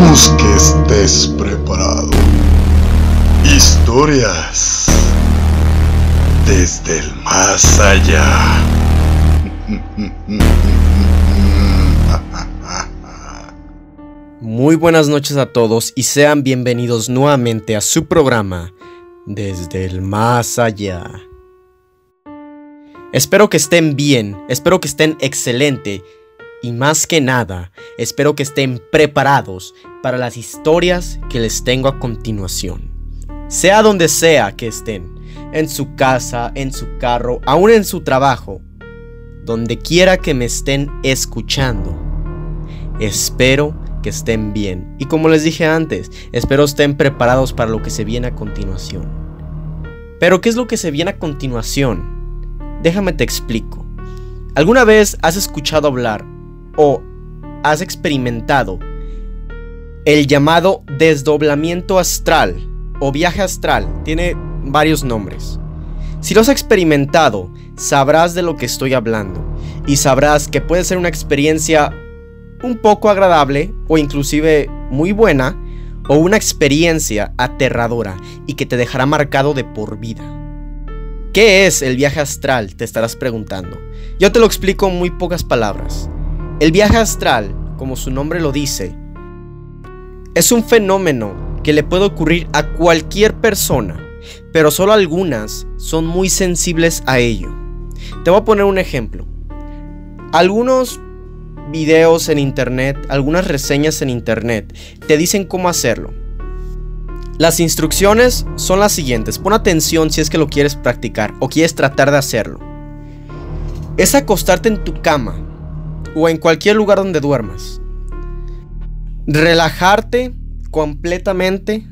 Esperamos que estés preparado. Historias desde el más allá. Muy buenas noches a todos y sean bienvenidos nuevamente a su programa Desde el más allá. Espero que estén bien, espero que estén excelente y más que nada, espero que estén preparados para las historias que les tengo a continuación. Sea donde sea que estén, en su casa, en su carro, aún en su trabajo, donde quiera que me estén escuchando. Espero que estén bien. Y como les dije antes, espero estén preparados para lo que se viene a continuación. Pero ¿qué es lo que se viene a continuación? Déjame te explico. ¿Alguna vez has escuchado hablar o has experimentado el llamado desdoblamiento astral o viaje astral. Tiene varios nombres. Si lo has experimentado, sabrás de lo que estoy hablando y sabrás que puede ser una experiencia un poco agradable o inclusive muy buena o una experiencia aterradora y que te dejará marcado de por vida. ¿Qué es el viaje astral? Te estarás preguntando. Yo te lo explico en muy pocas palabras. El viaje astral, como su nombre lo dice, es un fenómeno que le puede ocurrir a cualquier persona, pero solo algunas son muy sensibles a ello. Te voy a poner un ejemplo. Algunos videos en internet, algunas reseñas en internet, te dicen cómo hacerlo. Las instrucciones son las siguientes. Pon atención si es que lo quieres practicar o quieres tratar de hacerlo. Es acostarte en tu cama o en cualquier lugar donde duermas. Relajarte completamente,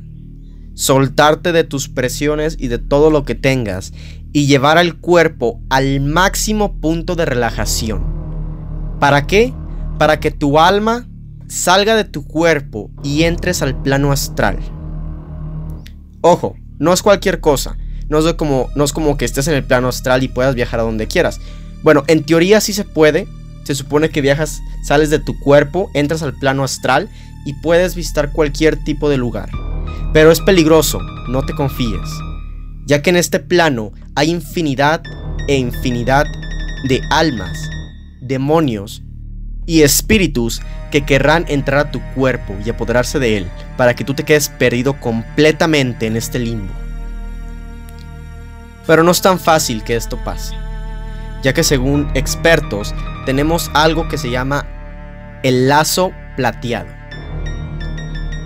soltarte de tus presiones y de todo lo que tengas y llevar al cuerpo al máximo punto de relajación. ¿Para qué? Para que tu alma salga de tu cuerpo y entres al plano astral. Ojo, no es cualquier cosa. No es, como, no es como que estés en el plano astral y puedas viajar a donde quieras. Bueno, en teoría sí se puede, se supone que viajas, sales de tu cuerpo, entras al plano astral y puedes visitar cualquier tipo de lugar. Pero es peligroso, no te confíes, ya que en este plano hay infinidad e infinidad de almas, demonios y espíritus que querrán entrar a tu cuerpo y apoderarse de él para que tú te quedes perdido completamente en este limbo. Pero no es tan fácil que esto pase ya que según expertos tenemos algo que se llama el lazo plateado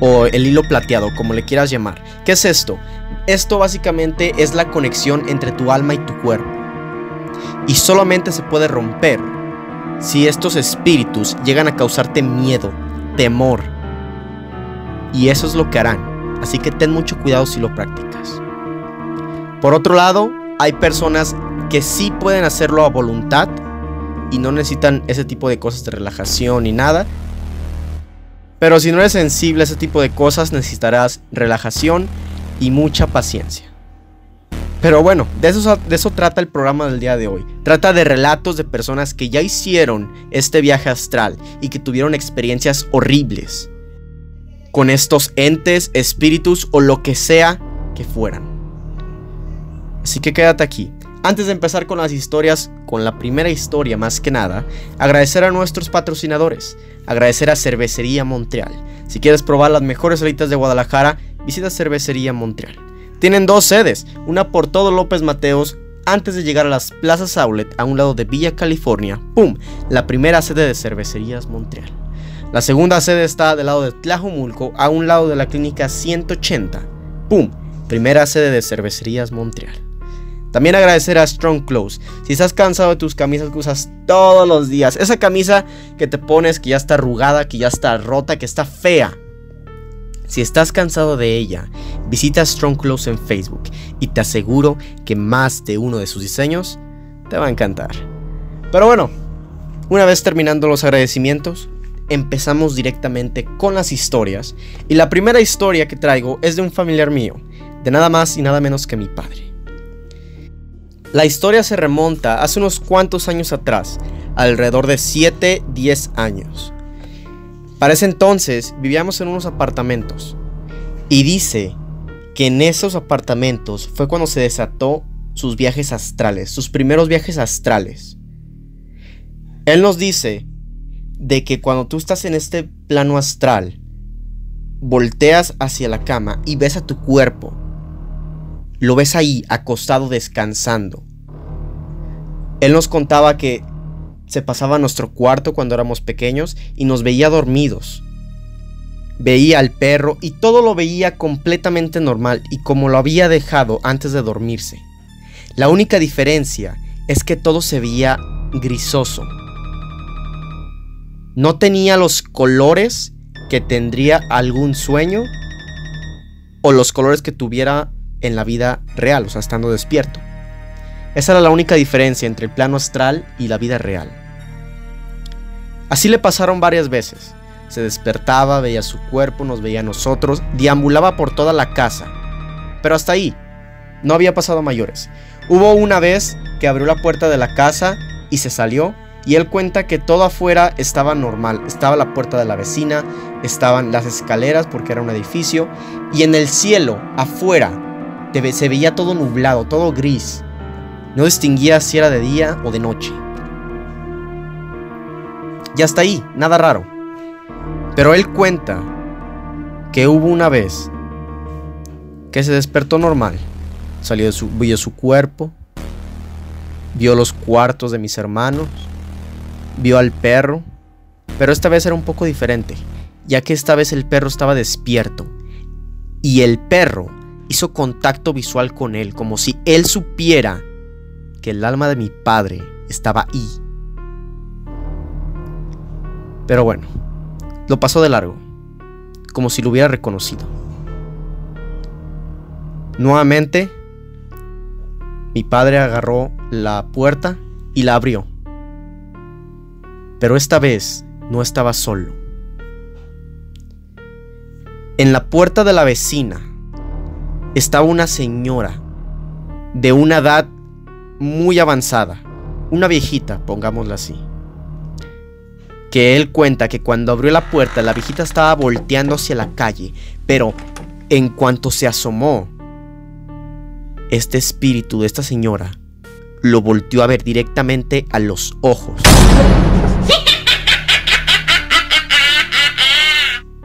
o el hilo plateado, como le quieras llamar. ¿Qué es esto? Esto básicamente es la conexión entre tu alma y tu cuerpo. Y solamente se puede romper si estos espíritus llegan a causarte miedo, temor. Y eso es lo que harán. Así que ten mucho cuidado si lo practicas. Por otro lado, hay personas que sí pueden hacerlo a voluntad y no necesitan ese tipo de cosas de relajación ni nada. Pero si no eres sensible a ese tipo de cosas, necesitarás relajación y mucha paciencia. Pero bueno, de eso, de eso trata el programa del día de hoy. Trata de relatos de personas que ya hicieron este viaje astral y que tuvieron experiencias horribles con estos entes, espíritus o lo que sea que fueran. Así que quédate aquí. Antes de empezar con las historias, con la primera historia más que nada, agradecer a nuestros patrocinadores, agradecer a Cervecería Montreal. Si quieres probar las mejores solitas de Guadalajara, visita Cervecería Montreal. Tienen dos sedes, una por todo López Mateos antes de llegar a las plazas Outlet a un lado de Villa California, ¡pum! La primera sede de Cervecerías Montreal. La segunda sede está del lado de Tlajomulco a un lado de la clínica 180, ¡pum! Primera sede de Cervecerías Montreal. También agradecer a Strong Clothes. Si estás cansado de tus camisas que usas todos los días, esa camisa que te pones que ya está arrugada, que ya está rota, que está fea. Si estás cansado de ella, visita Strong Clothes en Facebook y te aseguro que más de uno de sus diseños te va a encantar. Pero bueno, una vez terminando los agradecimientos, empezamos directamente con las historias. Y la primera historia que traigo es de un familiar mío, de nada más y nada menos que mi padre. La historia se remonta hace unos cuantos años atrás, alrededor de 7-10 años. Para ese entonces vivíamos en unos apartamentos y dice que en esos apartamentos fue cuando se desató sus viajes astrales, sus primeros viajes astrales. Él nos dice de que cuando tú estás en este plano astral, volteas hacia la cama y ves a tu cuerpo. Lo ves ahí, acostado, descansando. Él nos contaba que se pasaba nuestro cuarto cuando éramos pequeños y nos veía dormidos. Veía al perro y todo lo veía completamente normal y como lo había dejado antes de dormirse. La única diferencia es que todo se veía grisoso. No tenía los colores que tendría algún sueño o los colores que tuviera en la vida real, o sea, estando despierto. Esa era la única diferencia entre el plano astral y la vida real. Así le pasaron varias veces. Se despertaba, veía su cuerpo, nos veía a nosotros, deambulaba por toda la casa. Pero hasta ahí, no había pasado mayores. Hubo una vez que abrió la puerta de la casa y se salió y él cuenta que todo afuera estaba normal. Estaba la puerta de la vecina, estaban las escaleras porque era un edificio y en el cielo, afuera, se veía todo nublado, todo gris. No distinguía si era de día o de noche. Y hasta ahí, nada raro. Pero él cuenta que hubo una vez que se despertó normal. Salió de su, vio su cuerpo, vio los cuartos de mis hermanos, vio al perro, pero esta vez era un poco diferente, ya que esta vez el perro estaba despierto y el perro hizo contacto visual con él, como si él supiera que el alma de mi padre estaba ahí pero bueno, lo pasó de largo, como si lo hubiera reconocido. Nuevamente, mi padre agarró la puerta y la abrió. Pero esta vez no estaba solo. En la puerta de la vecina estaba una señora de una edad muy avanzada, una viejita, pongámosla así que él cuenta que cuando abrió la puerta la viejita estaba volteando hacia la calle, pero en cuanto se asomó, este espíritu de esta señora lo volteó a ver directamente a los ojos.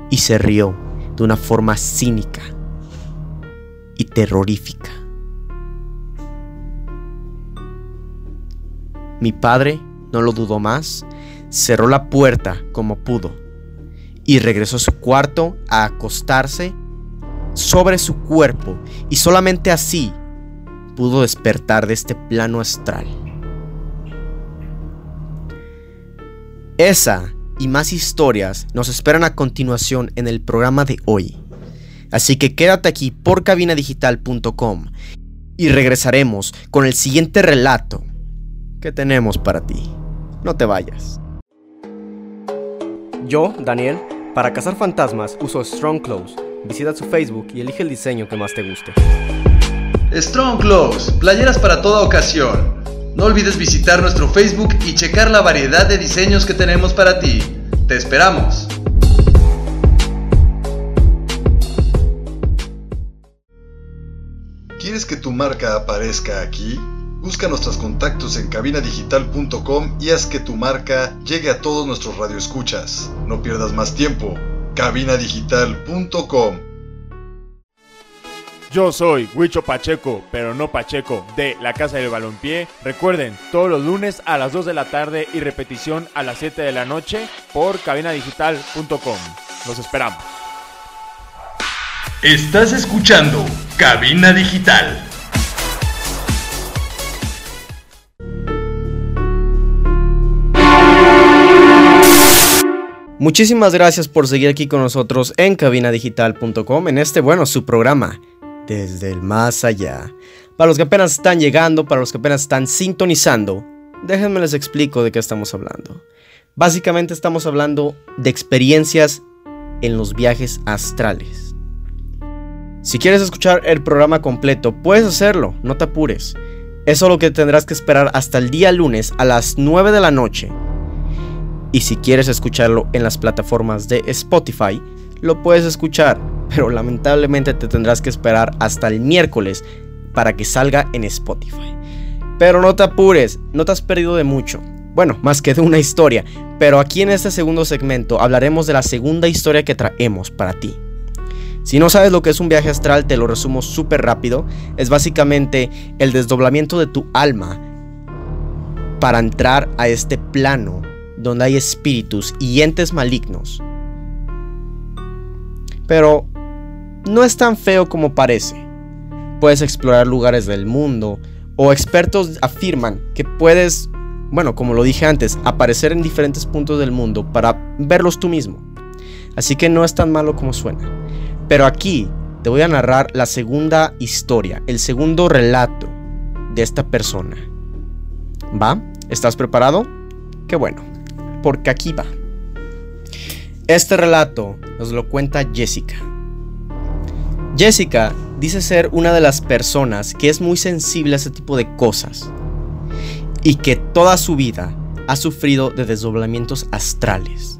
Y se rió de una forma cínica y terrorífica. Mi padre no lo dudó más cerró la puerta como pudo y regresó a su cuarto a acostarse sobre su cuerpo y solamente así pudo despertar de este plano astral. Esa y más historias nos esperan a continuación en el programa de hoy. Así que quédate aquí por cabinadigital.com y regresaremos con el siguiente relato que tenemos para ti. No te vayas. Yo, Daniel, para cazar fantasmas uso Strong Clothes. Visita su Facebook y elige el diseño que más te guste. Strong Clothes, playeras para toda ocasión. No olvides visitar nuestro Facebook y checar la variedad de diseños que tenemos para ti. Te esperamos. ¿Quieres que tu marca aparezca aquí? Busca nuestros contactos en cabinadigital.com y haz que tu marca llegue a todos nuestros radioescuchas. No pierdas más tiempo. cabinadigital.com Yo soy Huicho Pacheco, pero no Pacheco, de la Casa del Balompié. Recuerden, todos los lunes a las 2 de la tarde y repetición a las 7 de la noche por cabinadigital.com. Los esperamos. Estás escuchando Cabina Digital. Muchísimas gracias por seguir aquí con nosotros en cabinadigital.com en este, bueno, su programa, Desde el Más Allá. Para los que apenas están llegando, para los que apenas están sintonizando, déjenme les explico de qué estamos hablando. Básicamente estamos hablando de experiencias en los viajes astrales. Si quieres escuchar el programa completo, puedes hacerlo, no te apures. Eso es lo que tendrás que esperar hasta el día lunes a las 9 de la noche Y si quieres escucharlo en las plataformas de Spotify, lo puedes escuchar, pero lamentablemente te tendrás que esperar hasta el miércoles para que salga en Spotify. Pero no te apures, no te has perdido de mucho. Bueno, más que de una historia, pero aquí en este segundo segmento hablaremos de la segunda historia que traemos para ti. Si no sabes lo que es un viaje astral, te lo resumo súper rápido. Es básicamente el desdoblamiento de tu alma para entrar a este plano donde hay espíritus y entes malignos. Pero no es tan feo como parece. Puedes explorar lugares del mundo o expertos afirman que puedes, bueno, como lo dije antes, aparecer en diferentes puntos del mundo para verlos tú mismo. Así que no es tan malo como suena. Pero aquí te voy a narrar la segunda historia, el segundo relato de esta persona. ¿Va? ¿Estás preparado? Qué bueno, porque aquí va. Este relato nos lo cuenta Jessica. Jessica dice ser una de las personas que es muy sensible a ese tipo de cosas y que toda su vida ha sufrido de desdoblamientos astrales.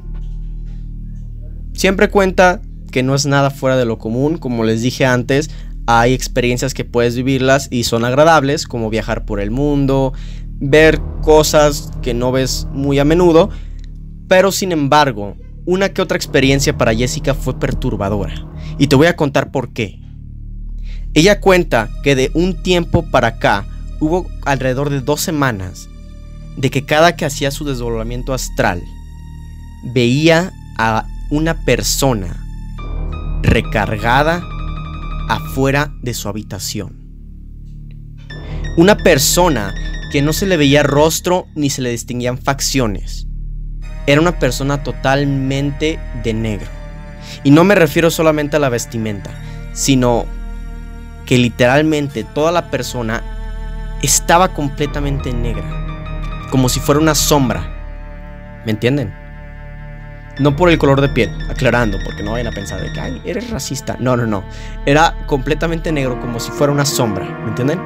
Siempre cuenta que no es nada fuera de lo común, como les dije antes, hay experiencias que puedes vivirlas y son agradables, como viajar por el mundo, ver cosas que no ves muy a menudo, pero sin embargo, una que otra experiencia para Jessica fue perturbadora, y te voy a contar por qué. Ella cuenta que de un tiempo para acá hubo alrededor de dos semanas de que cada que hacía su desdoblamiento astral veía a una persona recargada afuera de su habitación. Una persona que no se le veía rostro ni se le distinguían facciones. Era una persona totalmente de negro. Y no me refiero solamente a la vestimenta, sino que literalmente toda la persona estaba completamente negra, como si fuera una sombra. ¿Me entienden? No por el color de piel, aclarando, porque no vayan a pensar de que, ay, eres racista. No, no, no. Era completamente negro, como si fuera una sombra. ¿Me entienden?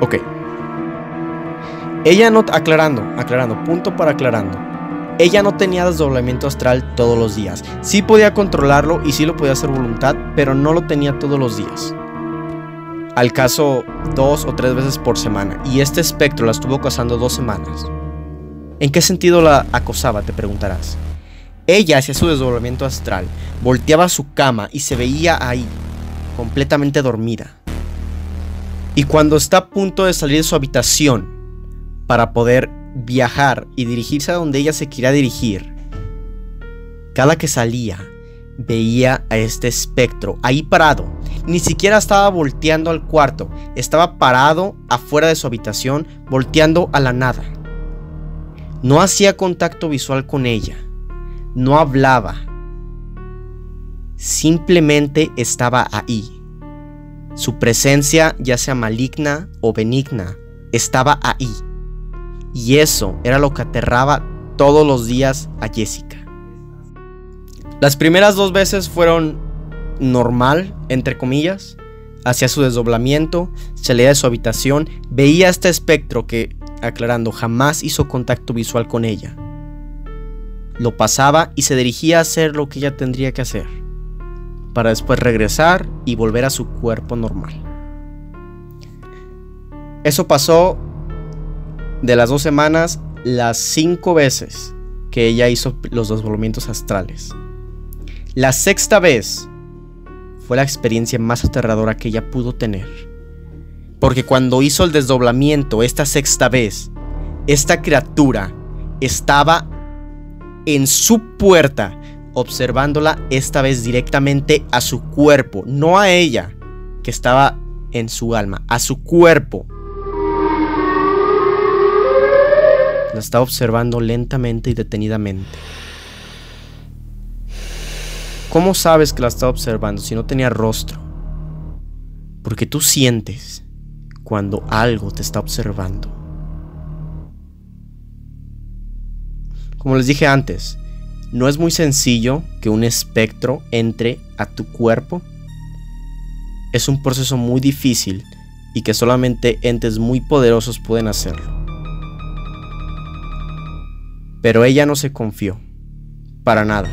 Ok. Ella no, aclarando, aclarando, punto para aclarando. Ella no tenía desdoblamiento astral todos los días. Sí podía controlarlo y sí lo podía hacer voluntad, pero no lo tenía todos los días. Al caso dos o tres veces por semana. Y este espectro la estuvo acosando dos semanas. ¿En qué sentido la acosaba? Te preguntarás. Ella hacía su desdoblamiento astral, volteaba su cama y se veía ahí, completamente dormida. Y cuando está a punto de salir de su habitación para poder viajar y dirigirse a donde ella se quiera dirigir, cada que salía veía a este espectro ahí parado. Ni siquiera estaba volteando al cuarto, estaba parado afuera de su habitación, volteando a la nada. No hacía contacto visual con ella no hablaba, simplemente estaba ahí. Su presencia, ya sea maligna o benigna, estaba ahí. Y eso era lo que aterraba todos los días a Jessica. Las primeras dos veces fueron normal, entre comillas. Hacía su desdoblamiento, salía de su habitación, veía este espectro que, aclarando, jamás hizo contacto visual con ella lo pasaba y se dirigía a hacer lo que ella tendría que hacer, para después regresar y volver a su cuerpo normal. Eso pasó de las dos semanas las cinco veces que ella hizo los desdoblamientos astrales. La sexta vez fue la experiencia más aterradora que ella pudo tener. Porque cuando hizo el desdoblamiento esta sexta vez, esta criatura estaba en su puerta, observándola esta vez directamente a su cuerpo, no a ella, que estaba en su alma, a su cuerpo. La estaba observando lentamente y detenidamente. ¿Cómo sabes que la estaba observando si no tenía rostro? Porque tú sientes cuando algo te está observando. Como les dije antes, no es muy sencillo que un espectro entre a tu cuerpo. Es un proceso muy difícil y que solamente entes muy poderosos pueden hacerlo. Pero ella no se confió. Para nada.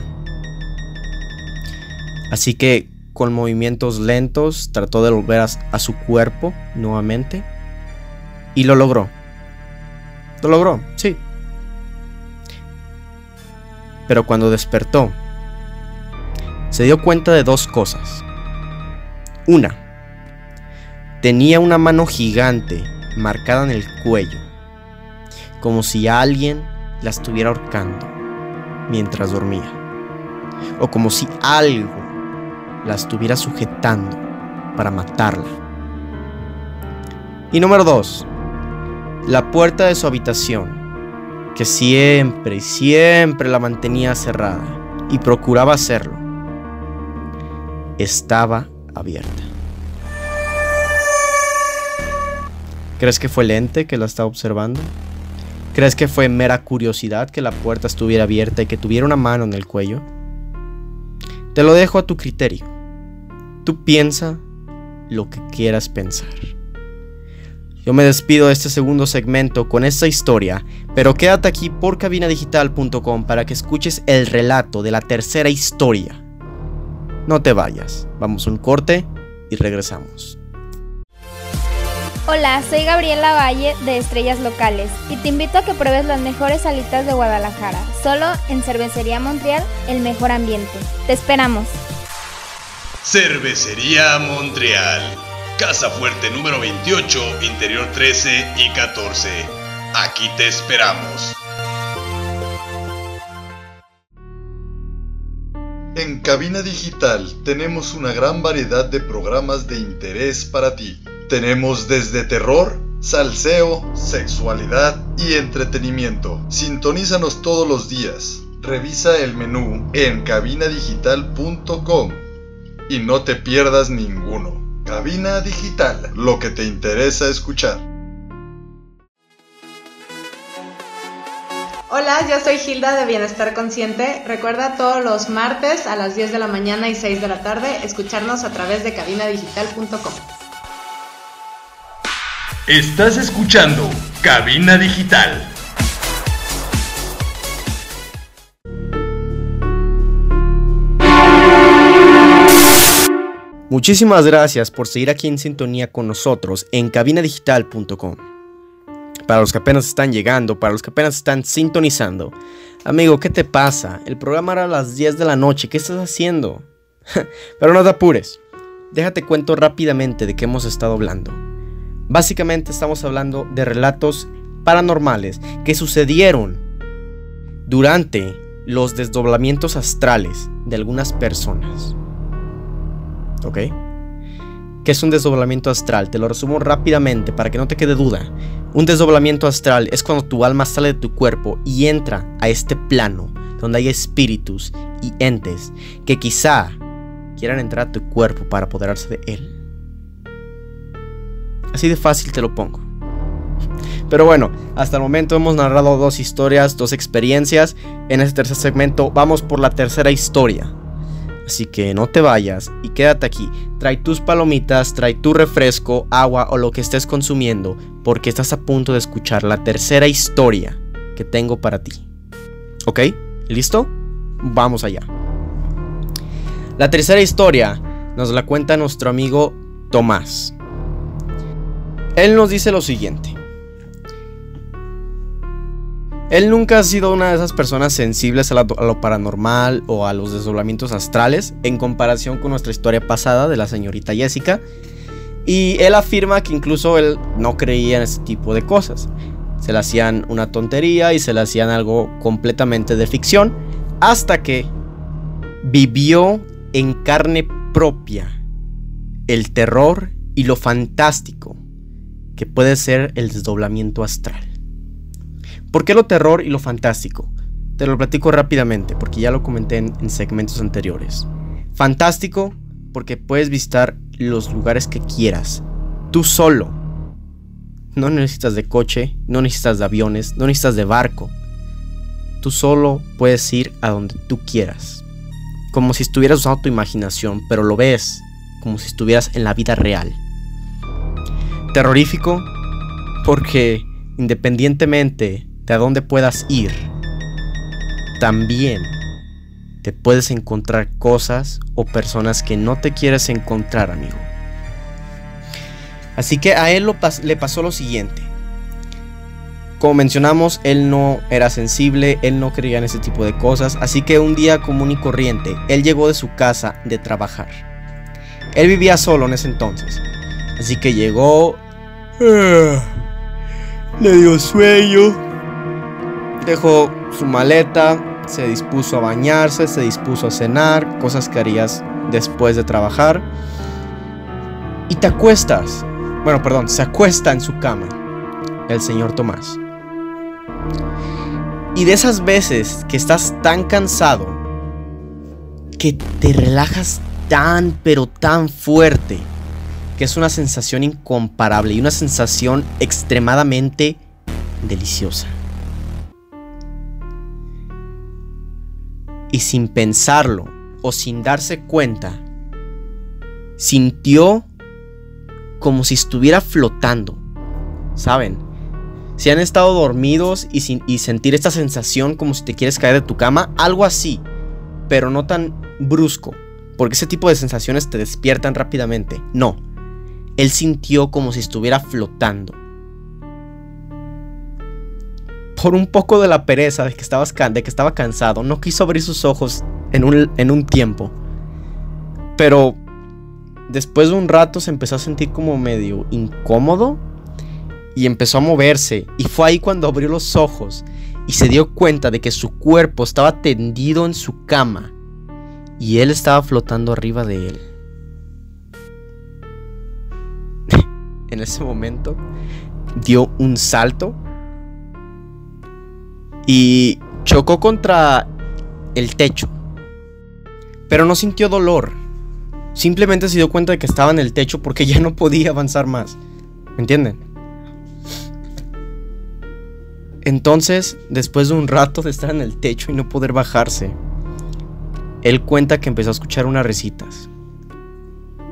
Así que con movimientos lentos trató de volver a, su cuerpo nuevamente. Y lo logró. Lo logró, sí. Pero cuando despertó, se dio cuenta de dos cosas. Una, tenía una mano gigante marcada en el cuello, como si alguien la estuviera ahorcando mientras dormía, o como si algo la estuviera sujetando para matarla. Y número dos, la puerta de su habitación, que siempre y siempre la mantenía cerrada y procuraba hacerlo, estaba abierta. ¿Crees que fue el ente que la estaba observando? ¿Crees que fue mera curiosidad que la puerta estuviera abierta y que tuviera una mano en el cuello? Te lo dejo a tu criterio. Tú piensa lo que quieras pensar. Yo me despido de este segundo segmento con esta historia, pero quédate aquí por cabinadigital.com para que escuches el relato de la tercera historia. No te vayas, vamos a un corte y regresamos. Hola, soy Gabriela Valle de Estrellas Locales y te invito a que pruebes las mejores salitas de Guadalajara. Solo en Cervecería Montreal, el mejor ambiente. Te esperamos. Cervecería Montreal. Casa Fuerte número 28, interior 13 y 14. Aquí te esperamos. En Cabina Digital tenemos una gran variedad de programas de interés para ti. Tenemos desde terror, salseo, sexualidad y entretenimiento. Sintonízanos todos los días. Revisa el menú en cabinadigital.com y no te pierdas ninguno. Cabina Digital, lo que te interesa escuchar. Hola, yo soy Hilda de Bienestar Consciente. Recuerda todos los martes a las 10 de la mañana y 6 de la tarde escucharnos a través de cabinadigital.com. Estás escuchando Cabina Digital. Muchísimas gracias por seguir aquí en sintonía con nosotros en cabinadigital.com. Para los que apenas están llegando, para los que apenas están sintonizando. Amigo, ¿qué te pasa? El programa era a las 10 de la noche, ¿qué estás haciendo? Pero no te apures. Déjate cuento rápidamente de qué hemos estado hablando. Básicamente estamos hablando de relatos paranormales que sucedieron durante los desdoblamientos astrales de algunas personas. ¿Ok? ¿Qué es un desdoblamiento astral? Te lo resumo rápidamente para que no te quede duda. Un desdoblamiento astral es cuando tu alma sale de tu cuerpo y entra a este plano donde hay espíritus y entes que quizá quieran entrar a tu cuerpo para apoderarse de él. Así de fácil te lo pongo. Pero bueno, hasta el momento hemos narrado dos historias, dos experiencias. En este tercer segmento vamos por la tercera historia. Así que no te vayas y quédate aquí. Trae tus palomitas, trae tu refresco, agua o lo que estés consumiendo, porque estás a punto de escuchar la tercera historia que tengo para ti. ¿Ok? ¿Listo? Vamos allá. La tercera historia nos la cuenta nuestro amigo Tomás. Él nos dice lo siguiente. Él nunca ha sido una de esas personas sensibles a, lo paranormal o a los desdoblamientos astrales en comparación con nuestra historia pasada de la señorita Jessica. Y él afirma que incluso él no creía en ese tipo de cosas. Se le hacían una tontería y se le hacían algo completamente de ficción hasta que vivió en carne propia el terror y lo fantástico que puede ser el desdoblamiento astral. ¿Por qué lo terror y lo fantástico? Te lo platico rápidamente porque ya lo comenté en, segmentos anteriores. Fantástico porque puedes visitar los lugares que quieras, tú solo. No necesitas de coche, no necesitas de aviones, no necesitas de barco. Tú solo puedes ir a donde tú quieras. Como si estuvieras usando tu imaginación, pero lo ves como si estuvieras en la vida real terrorífico porque independientemente a dónde puedas ir, también te puedes encontrar cosas o personas que no te quieres encontrar, amigo. Así que a él le pasó lo siguiente. Como mencionamos, él no era sensible, él no creía en ese tipo de cosas, así que un día común y corriente, él llegó de su casa de trabajar. Él vivía solo en ese entonces, así que llegó, ah, le dio sueño, dejó su maleta, se dispuso a bañarse, se dispuso a cenar, cosas que harías después de trabajar, y te acuestas, bueno, perdón, se acuesta en su cama el señor Tomás. Y de esas veces que estás tan cansado, que te relajas tan, pero tan fuerte, que es una sensación incomparable y una sensación extremadamente deliciosa. Y sin pensarlo o sin darse cuenta, sintió como si estuviera flotando. ¿Saben? Si han estado dormidos y, sentir esta sensación como si te quieres caer de tu cama, algo así, pero no tan brusco, porque ese tipo de sensaciones te despiertan rápidamente. No, él sintió como si estuviera flotando. Por un poco de la pereza de que, de que estaba cansado, no quiso abrir sus ojos en un, en un tiempo. Pero después de un rato se empezó a sentir como medio incómodo y empezó a moverse y fue ahí cuando abrió los ojos y se dio cuenta de que su cuerpo estaba tendido en su cama y él estaba flotando arriba de él. en ese momento dio un salto y chocó contra el techo. Pero no sintió dolor. Simplemente se dio cuenta de que estaba en el techo porque ya no podía avanzar más. ¿Me entienden? Entonces, después de un rato de estar en el techo y no poder bajarse, él cuenta que empezó a escuchar unas risitas.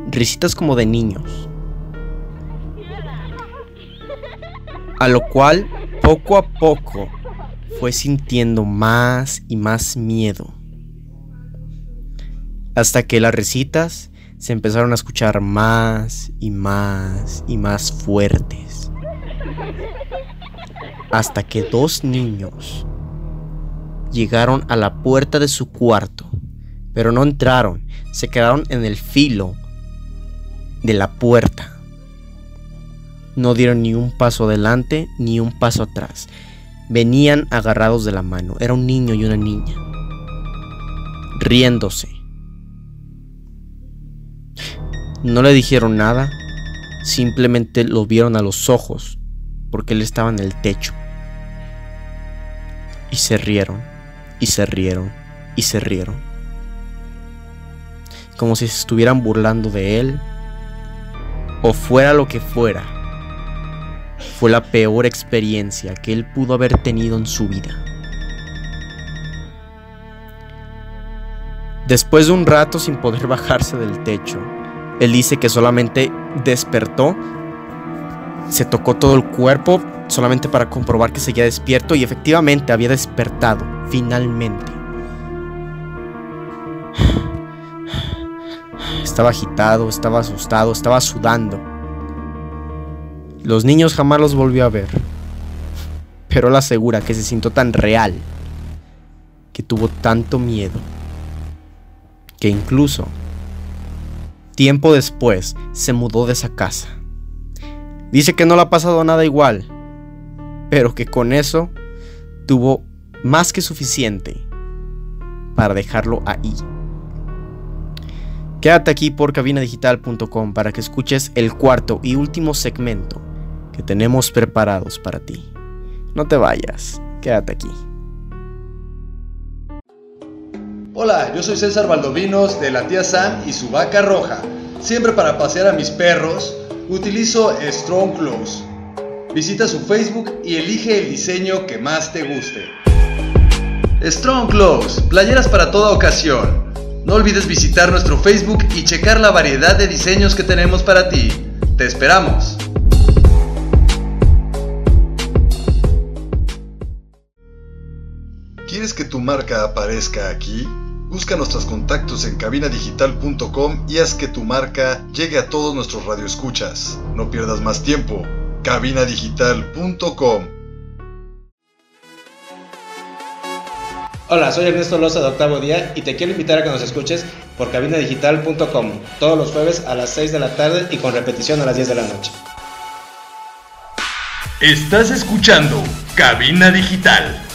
Risitas como de niños. A lo cual, poco a poco, fue sintiendo más y más miedo. Hasta que las risitas se empezaron a escuchar más y más y más fuertes hasta que dos niños llegaron a la puerta de su cuarto, pero no entraron, se quedaron en el filo de la puerta. No dieron ni un paso adelante ni un paso atrás. Venían agarrados de la mano. Era un niño y una niña. Riéndose. No le dijeron nada. Simplemente lo vieron a los ojos porque él estaba en el techo. Y se rieron, y se rieron, y se rieron. Como si se estuvieran burlando de él, o fuera lo que fuera. Fue la peor experiencia que él pudo haber tenido en su vida. Después de un rato sin poder bajarse del techo, él dice que solamente despertó se tocó todo el cuerpo solamente para comprobar que seguía despierto y efectivamente había despertado, finalmente. Estaba agitado, estaba asustado, estaba sudando. Los niños jamás los volvió a ver, pero él asegura que se sintió tan real, que tuvo tanto miedo, que incluso tiempo después se mudó de esa casa. Dice que no le ha pasado nada igual, pero que con eso tuvo más que suficiente para dejarlo ahí. Quédate aquí por cabinadigital.com para que escuches el cuarto y último segmento que tenemos preparados para ti. No te vayas, quédate aquí. Hola, yo soy César Valdovinos de la tía Sam y su vaca roja. Siempre para pasear a mis perros utilizo Strong Clothes. Visita su Facebook y elige el diseño que más te guste. Strong Clothes, playeras para toda ocasión. No olvides visitar nuestro Facebook y checar la variedad de diseños que tenemos para ti. Te esperamos. ¿Quieres que tu marca aparezca aquí? Busca nuestros contactos en cabinadigital.com y haz que tu marca llegue a todos nuestros radioescuchas. No pierdas más tiempo. cabinadigital.com Hola, soy Ernesto Loza de Octavo Día y te quiero invitar a que nos escuches por cabinadigital.com todos los jueves a las 6 de la tarde y con repetición a las 10 de la noche. Estás escuchando Cabina Digital.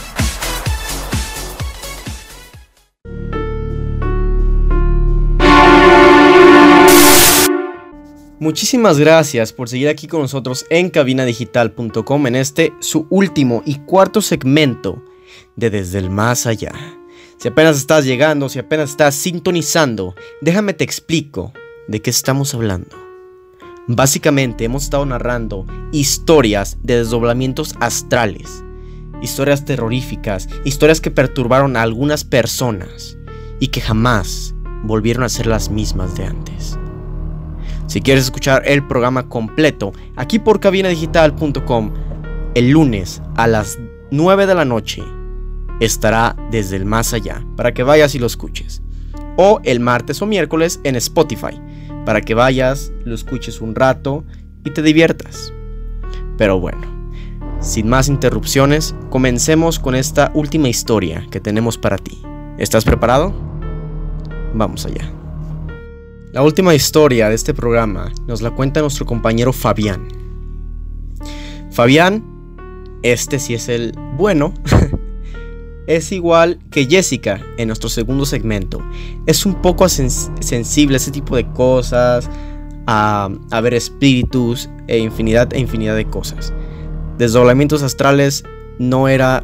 Muchísimas gracias por seguir aquí con nosotros en cabinadigital.com en este su último y cuarto segmento de Desde el Más Allá. Si apenas estás llegando, si apenas estás sintonizando, déjame te explico de qué estamos hablando. Básicamente hemos estado narrando historias de desdoblamientos astrales, historias terroríficas, historias que perturbaron a algunas personas y que jamás volvieron a ser las mismas de antes. Si quieres escuchar el programa completo, aquí por cabinadigital.com, el lunes a las 9 de la noche estará desde el más allá, para que vayas y lo escuches. O el martes o miércoles en Spotify, para que vayas, lo escuches un rato y te diviertas. Pero bueno, sin más interrupciones, comencemos con esta última historia que tenemos para ti. ¿Estás preparado? Vamos allá. La última historia de este programa nos la cuenta nuestro compañero Fabián. Fabián, este sí es el bueno, es igual que Jessica en nuestro segundo segmento. Es un poco sensible a ese tipo de cosas, a, a, ver espíritus e infinidad e infinidad de cosas. Desdoblamientos astrales no era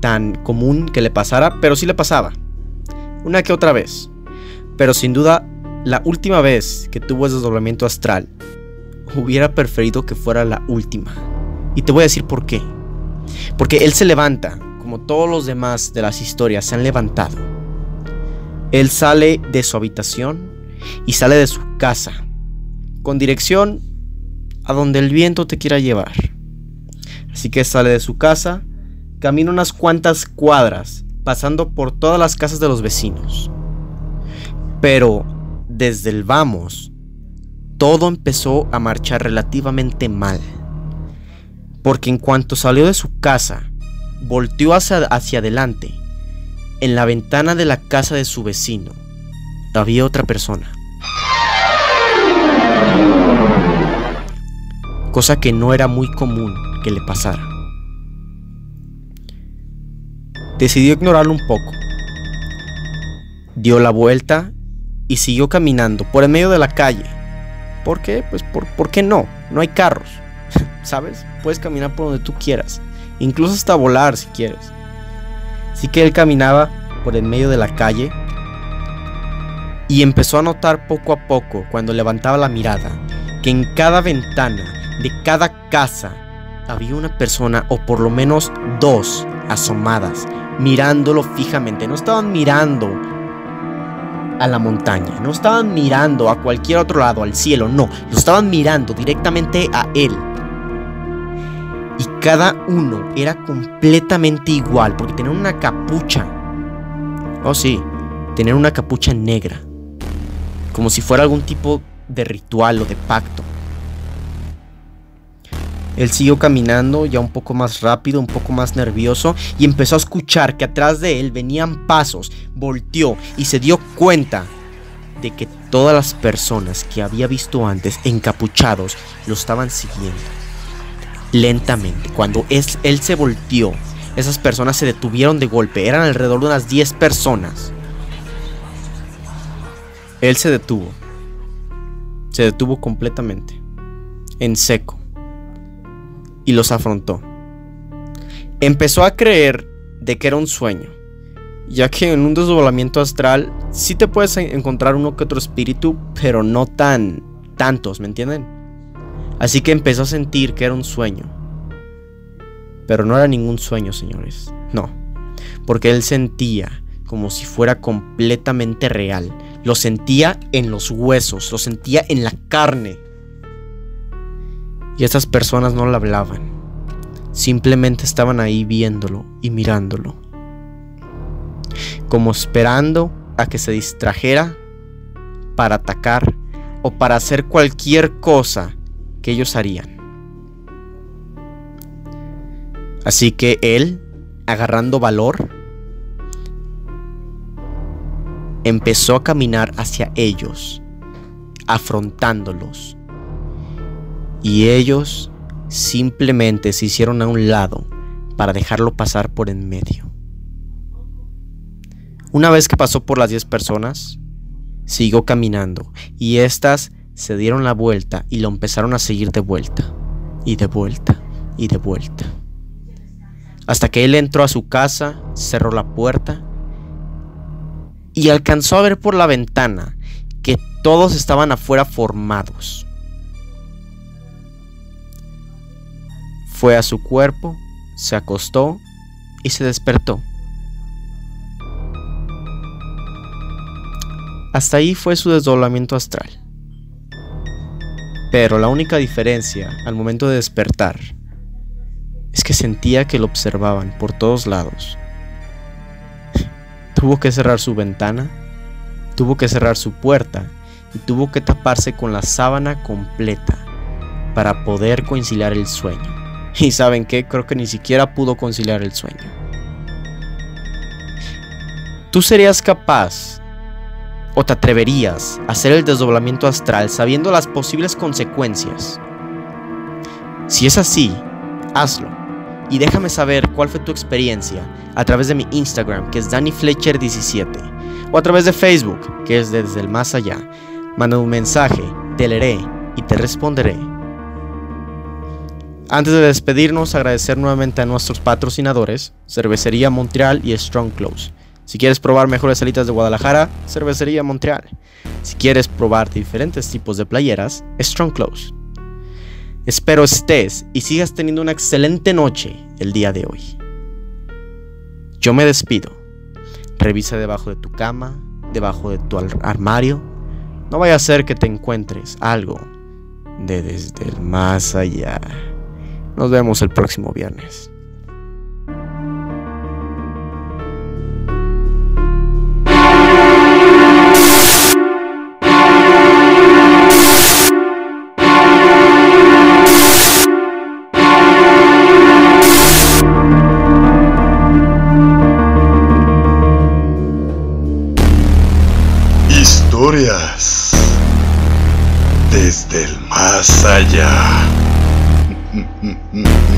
tan común que le pasara, pero sí le pasaba. Una que otra vez. Pero sin duda la última vez que tuvo ese desdoblamiento astral, hubiera preferido que fuera la última. Y te voy a decir por qué. Porque él se levanta, como todos los demás de las historias se han levantado. Él sale de su habitación y sale de su casa, con dirección a donde el viento te quiera llevar. Así que sale de su casa, camina unas cuantas cuadras, pasando por todas las casas de los vecinos. Pero desde el vamos, todo empezó a marchar relativamente mal. Porque en cuanto salió de su casa, volteó hacia, hacia adelante. En la ventana de la casa de su vecino había otra persona. Cosa que no era muy común que le pasara. Decidió ignorarlo un poco. Dio la vuelta y siguió caminando por el medio de la calle. ¿Por qué? Pues por, ¿por qué no? No hay carros. ¿Sabes? Puedes caminar por donde tú quieras. Incluso hasta volar si quieres. Así que él caminaba por el medio de la calle y empezó a notar poco a poco, cuando levantaba la mirada, que en cada ventana de cada casa había una persona o por lo menos dos asomadas, mirándolo fijamente. No estaban mirando a la montaña, no estaban mirando a cualquier otro lado, al cielo, no, lo estaban mirando directamente a él. Y cada uno era completamente igual, porque tenían una capucha. Oh sí, tenían una capucha negra, como si fuera algún tipo de ritual o de pacto. Él siguió caminando ya un poco más rápido, un poco más nervioso y empezó a escuchar que atrás de él venían pasos, volteó y se dio cuenta de que todas las personas que había visto antes encapuchados lo estaban siguiendo. Lentamente, cuando él se volteó, esas personas se detuvieron de golpe, eran alrededor de unas 10 personas. Él se detuvo, se detuvo completamente, en seco y los afrontó. Empezó a creer de que era un sueño, ya que en un desdoblamiento astral sí te puedes encontrar uno que otro espíritu, pero no tan tantos, ¿me entienden? Así que empezó a sentir que era un sueño. Pero no era ningún sueño, señores. No. Porque él sentía como si fuera completamente real. Lo sentía en los huesos, lo sentía en la carne. Y esas personas no le hablaban. Simplemente estaban ahí viéndolo y mirándolo. como esperando a que se distrajera para atacar o para hacer cualquier cosa que ellos harían. Así que él, agarrando valor, empezó a caminar hacia ellos, afrontándolos. Y ellos simplemente se hicieron a un lado para dejarlo pasar por en medio. Una vez que pasó por las 10 personas, siguió caminando y éstas se dieron la vuelta y lo empezaron a seguir de vuelta, y de vuelta, y de vuelta. Hasta que él entró a su casa, cerró la puerta y alcanzó a ver por la ventana que todos estaban afuera formados. Fue a su cuerpo, se acostó y se despertó. Hasta ahí fue su desdoblamiento astral. Pero la única diferencia al momento de despertar es que sentía que lo observaban por todos lados. tuvo que cerrar su ventana, tuvo que cerrar su puerta y tuvo que taparse con la sábana completa para poder conciliar el sueño. Y saben qué, creo que ni siquiera pudo conciliar el sueño. ¿Tú serías capaz o te atreverías a hacer el desdoblamiento astral sabiendo las posibles consecuencias? Si es así, hazlo. Y déjame saber cuál fue tu experiencia a través de mi Instagram, que es DannyFletcher17, o a través de Facebook, que es desde el más allá. Manda un mensaje, te leeré y te responderé. Antes de despedirnos, agradecer nuevamente a nuestros patrocinadores, Cervecería Montreal y Strong Close. Si quieres probar mejores salitas de Guadalajara, Cervecería Montreal. Si quieres probar diferentes tipos de playeras, Strong Close. Espero estés y sigas teniendo una excelente noche el día de hoy. Yo me despido. Revisa debajo de tu cama, debajo de tu armario. No vaya a ser que te encuentres algo de desde el más allá. Nos vemos el próximo viernes. Historias desde el más allá. Mm-hmm.